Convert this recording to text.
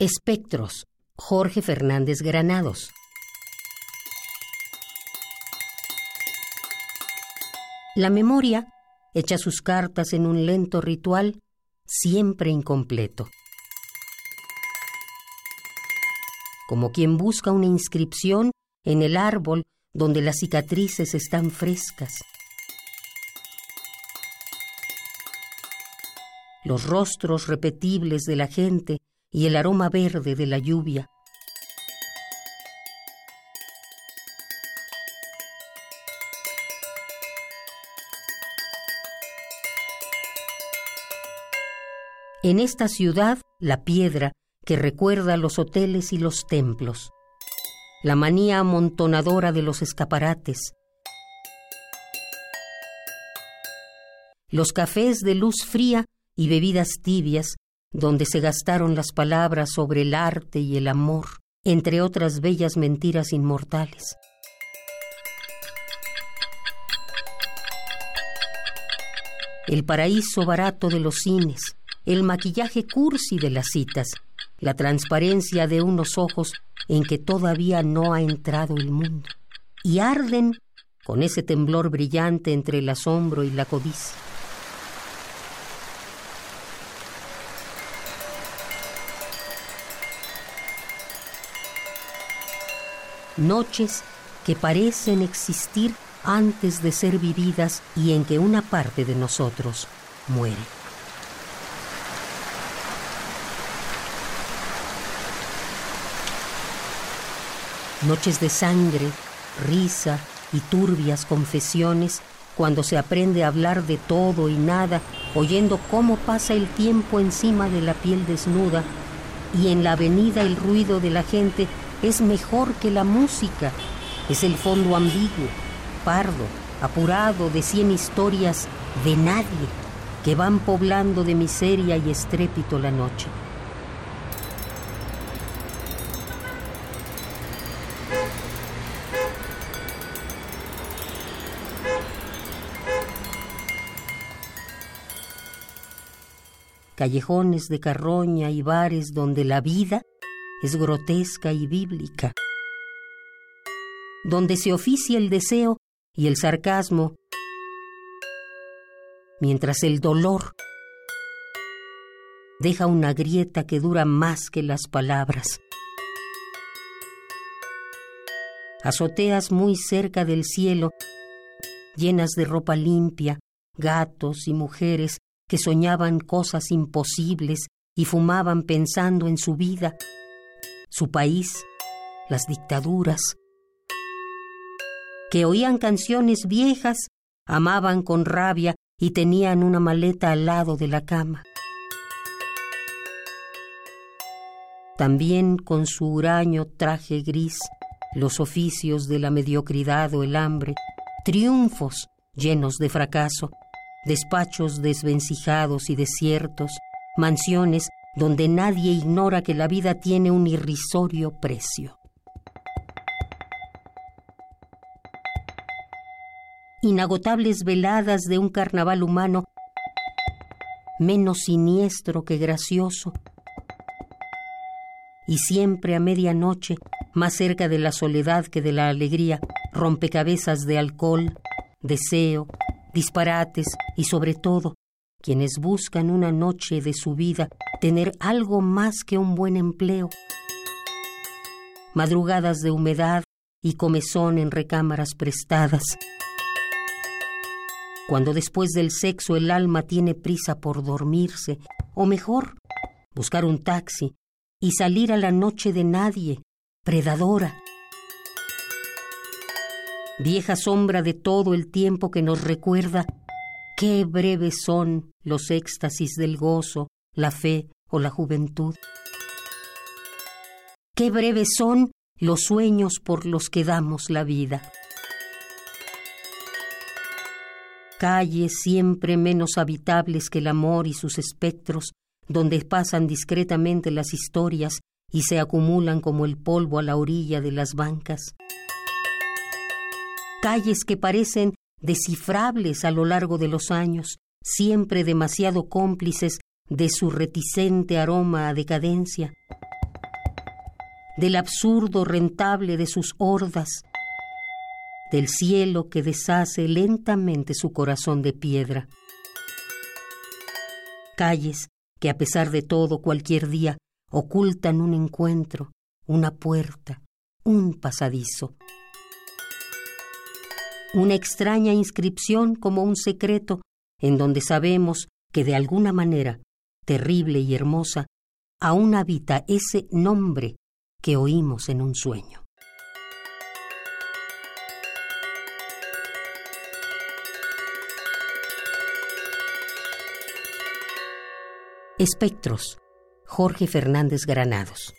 Espectros, Jorge Fernández Granados. La memoria echa sus cartas en un lento ritual siempre incompleto. Como quien busca una inscripción en el árbol donde las cicatrices están frescas. Los rostros repetibles de la gente y el aroma verde de la lluvia. En esta ciudad, la piedra que recuerda los hoteles y los templos, la manía amontonadora de los escaparates, los cafés de luz fría y bebidas tibias donde se gastaron las palabras sobre el arte y el amor, entre otras bellas mentiras inmortales. El paraíso barato de los cines, el maquillaje cursi de las citas, la transparencia de unos ojos en que todavía no ha entrado el mundo, y arden con ese temblor brillante entre el asombro y la codicia. Noches que parecen existir antes de ser vividas y en que una parte de nosotros muere. Noches de sangre, risa y turbias confesiones cuando se aprende a hablar de todo y nada, oyendo cómo pasa el tiempo encima de la piel desnuda y en la avenida el ruido de la gente es mejor que la música. Es el fondo ambiguo, pardo, apurado de cien historias de nadie que van poblando de miseria y estrépito la noche. Callejones de carroña y bares donde la vida es grotesca y bíblica, donde se oficia el deseo y el sarcasmo, mientras el dolor deja una grieta que dura más que las palabras. Azoteas muy cerca del cielo, llenas de ropa limpia, gatos y mujeres que soñaban cosas imposibles y fumaban pensando en su vida su país, las dictaduras, que oían canciones viejas, amaban con rabia y tenían una maleta al lado de la cama. También con su huraño traje gris, los oficios de la mediocridad o el hambre, triunfos llenos de fracaso, despachos desvencijados y desiertos, mansiones donde nadie ignora que la vida tiene un irrisorio precio. Inagotables veladas de un carnaval humano menos siniestro que gracioso, y siempre a medianoche, más cerca de la soledad que de la alegría, rompecabezas de alcohol, deseo, disparates y sobre todo quienes buscan una noche de su vida tener algo más que un buen empleo. Madrugadas de humedad y comezón en recámaras prestadas. Cuando después del sexo el alma tiene prisa por dormirse, o mejor, buscar un taxi y salir a la noche de nadie, predadora. Vieja sombra de todo el tiempo que nos recuerda Qué breves son los éxtasis del gozo, la fe o la juventud. Qué breves son los sueños por los que damos la vida. Calles siempre menos habitables que el amor y sus espectros, donde pasan discretamente las historias y se acumulan como el polvo a la orilla de las bancas. Calles que parecen descifrables a lo largo de los años, siempre demasiado cómplices de su reticente aroma a decadencia. del absurdo rentable de sus hordas, del cielo que deshace lentamente su corazón de piedra. Calles que a pesar de todo cualquier día ocultan un encuentro, una puerta, un pasadizo. Una extraña inscripción como un secreto en donde sabemos que de alguna manera, terrible y hermosa, aún habita ese nombre que oímos en un sueño. Espectros, Jorge Fernández Granados.